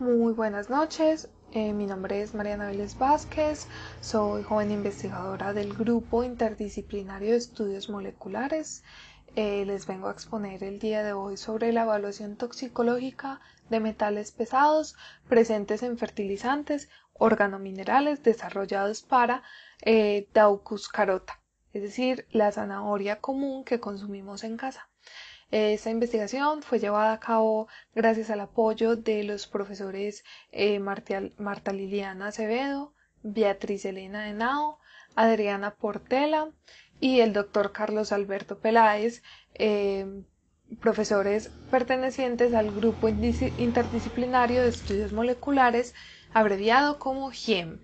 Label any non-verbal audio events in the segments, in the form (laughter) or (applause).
Muy buenas noches, eh, mi nombre es Mariana Vélez Vázquez, soy joven investigadora del Grupo Interdisciplinario de Estudios Moleculares. Eh, les vengo a exponer el día de hoy sobre la evaluación toxicológica de metales pesados presentes en fertilizantes organominerales desarrollados para eh, Daucus carota, es decir, la zanahoria común que consumimos en casa. Esta investigación fue llevada a cabo gracias al apoyo de los profesores eh, Marta, Liliana Acevedo, Beatriz Elena Henao, Adriana Portela y el doctor Carlos Alberto Peláez, eh, profesores pertenecientes al Grupo Interdisciplinario de Estudios Moleculares, abreviado como GIEM.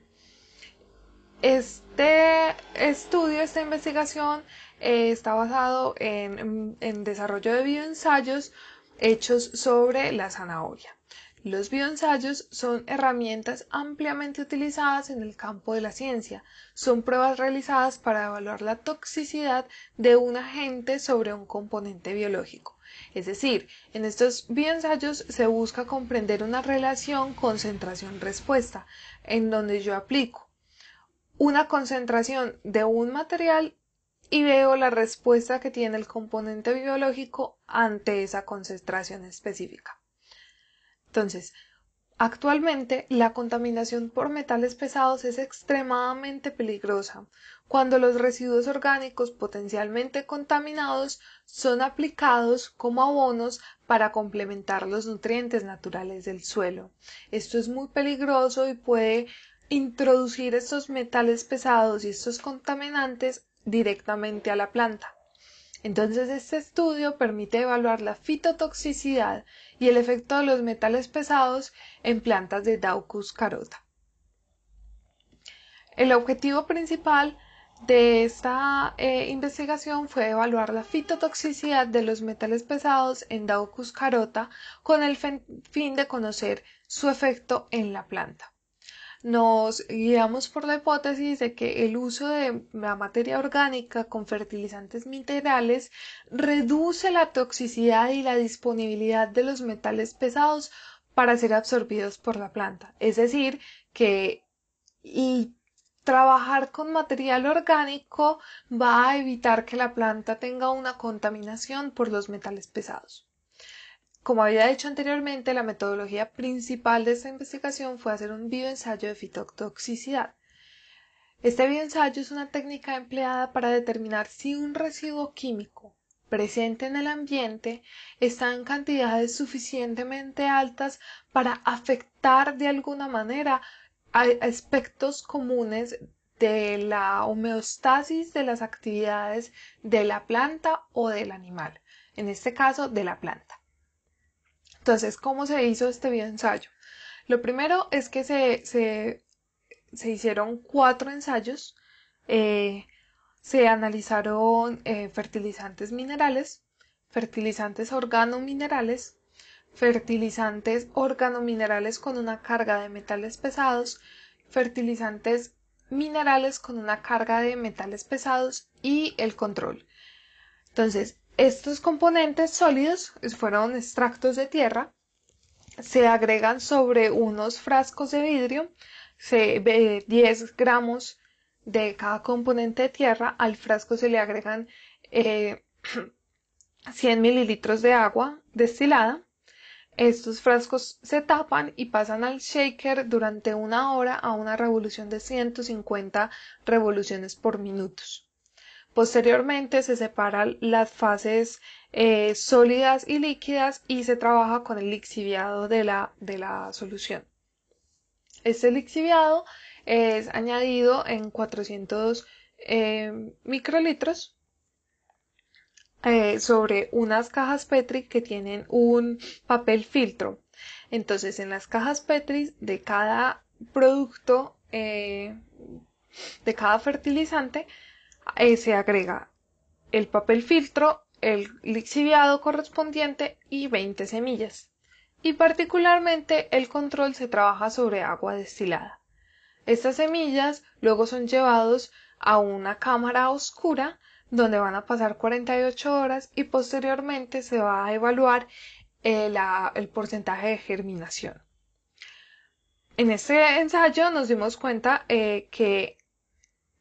Este estudio, esta investigación eh, está basado en, desarrollo de bioensayos hechos sobre la zanahoria. Los bioensayos son herramientas ampliamente utilizadas en el campo de la ciencia. Son pruebas realizadas para evaluar la toxicidad de un agente sobre un componente biológico. Es decir, en estos bioensayos se busca comprender una relación concentración-respuesta, en donde yo aplico una concentración de un material y veo la respuesta que tiene el componente biológico ante esa concentración específica. Entonces, actualmente la contaminación por metales pesados es extremadamente peligrosa cuando los residuos orgánicos potencialmente contaminados son aplicados como abonos para complementar los nutrientes naturales del suelo. Esto es muy peligroso y puede introducir estos metales pesados y estos contaminantes directamente a la planta. Entonces este estudio permite evaluar la fitotoxicidad y el efecto de los metales pesados en plantas de Daucus carota. El objetivo principal de esta eh, investigación fue evaluar la fitotoxicidad de los metales pesados en Daucus carota con el fin de conocer su efecto en la planta nos guiamos por la hipótesis de que el uso de la materia orgánica con fertilizantes minerales reduce la toxicidad y la disponibilidad de los metales pesados para ser absorbidos por la planta. Es decir, que trabajar con material orgánico va a evitar que la planta tenga una contaminación por los metales pesados. Como había dicho anteriormente, la metodología principal de esta investigación fue hacer un bioensayo de fitotoxicidad. Este bioensayo es una técnica empleada para determinar si un residuo químico presente en el ambiente está en cantidades suficientemente altas para afectar de alguna manera a aspectos comunes de la homeostasis de las actividades de la planta o del animal, en este caso de la planta. Entonces, ¿cómo se hizo este bioensayo? Lo primero es que se, se, hicieron cuatro ensayos. Eh, se analizaron eh, fertilizantes minerales, fertilizantes organominerales, fertilizantes organominerales con una carga de metales pesados, fertilizantes minerales con una carga de metales pesados y el control. Entonces, estos componentes sólidos fueron extractos de tierra, se agregan sobre unos frascos de vidrio, se, 10 gramos de cada componente de tierra, al frasco se le agregan 100 eh, (clears throat) mililitros de agua destilada. Estos frascos se tapan y pasan al shaker durante una hora a una revolución de 150 revoluciones por minutos. Posteriormente se separan las fases eh, sólidas y líquidas y se trabaja con el lixiviado de la, de la solución. Este lixiviado es añadido en 400 eh, microlitros eh, sobre unas cajas Petri que tienen un papel filtro. Entonces, en las cajas Petri de cada producto, de cada fertilizante, se agrega el papel filtro, el lixiviado correspondiente y 20 semillas. Y particularmente el control se trabaja sobre agua destilada. Estas semillas luego son llevados a una cámara oscura donde van a pasar 48 horas y posteriormente se va a evaluar el, eh, el porcentaje de germinación. en este ensayo nos dimos cuenta eh, que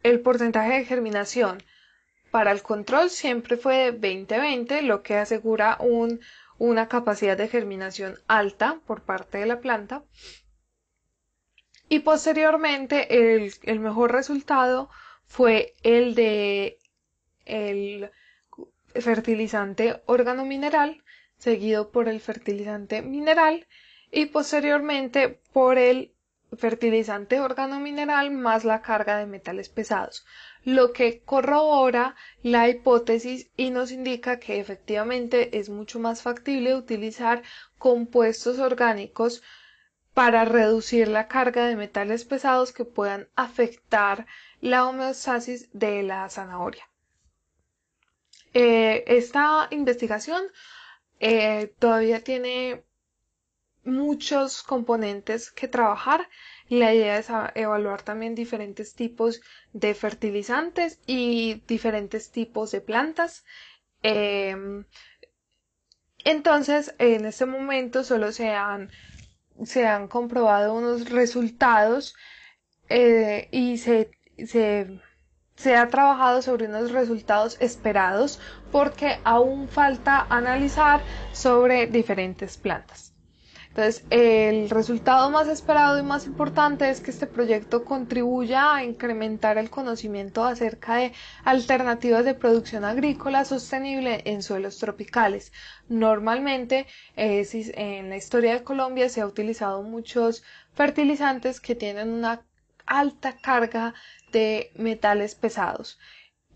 el porcentaje de germinación para el control siempre fue de 20-20, lo que asegura un, una capacidad de germinación alta por parte de la planta. Y posteriormente el, mejor resultado fue el de el fertilizante organomineral, seguido por el fertilizante mineral y posteriormente por el fertilizante organomineral más la carga de metales pesados, lo que corrobora la hipótesis y nos indica que efectivamente es mucho más factible utilizar compuestos orgánicos para reducir la carga de metales pesados que puedan afectar la homeostasis de la zanahoria. Eh, esta investigación eh, todavía tiene muchos componentes que trabajar. La idea es evaluar también diferentes tipos de fertilizantes y diferentes tipos de plantas. Em, entonces, en este momento solo se han, se han comprobado unos resultados eh, y se, se se ha trabajado sobre unos resultados esperados porque aún falta analizar sobre diferentes plantas. Entonces, el resultado más esperado y más importante es que este proyecto contribuya a incrementar el conocimiento acerca de alternativas de producción agrícola sostenible en suelos tropicales. Normalmente, eh, en la historia de Colombia se ha utilizado muchos fertilizantes que tienen una alta carga de metales pesados.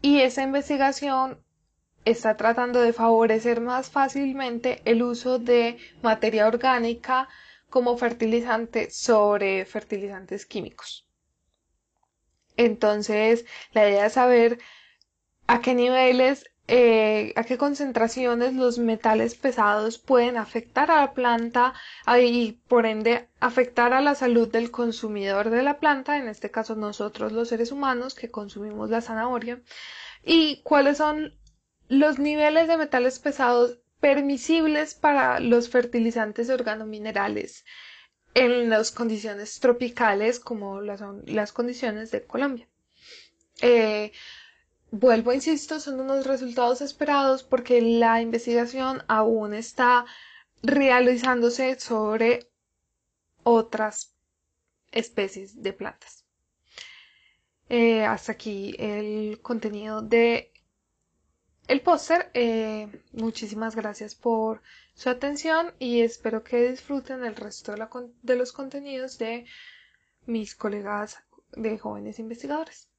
Y esa investigación está tratando de favorecer más fácilmente el uso de materia orgánica como fertilizante sobre fertilizantes químicos. Entonces, la idea es saber a qué niveles eh, a qué concentraciones los metales pesados pueden afectar a la planta y por ende afectar a la salud del consumidor de la planta, en este caso nosotros los seres humanos que consumimos la zanahoria, y cuáles son los niveles de metales pesados permisibles para los fertilizantes organominerales en las condiciones tropicales como las son las condiciones de Colombia. Eh, vuelvo, insisto, son unos resultados esperados porque la investigación aún está realizándose sobre otras especies de plantas. Eh, hasta aquí el contenido de el póster. Eh, muchísimas gracias por su atención y espero que disfruten el resto de los contenidos de mis colegas de jóvenes investigadores.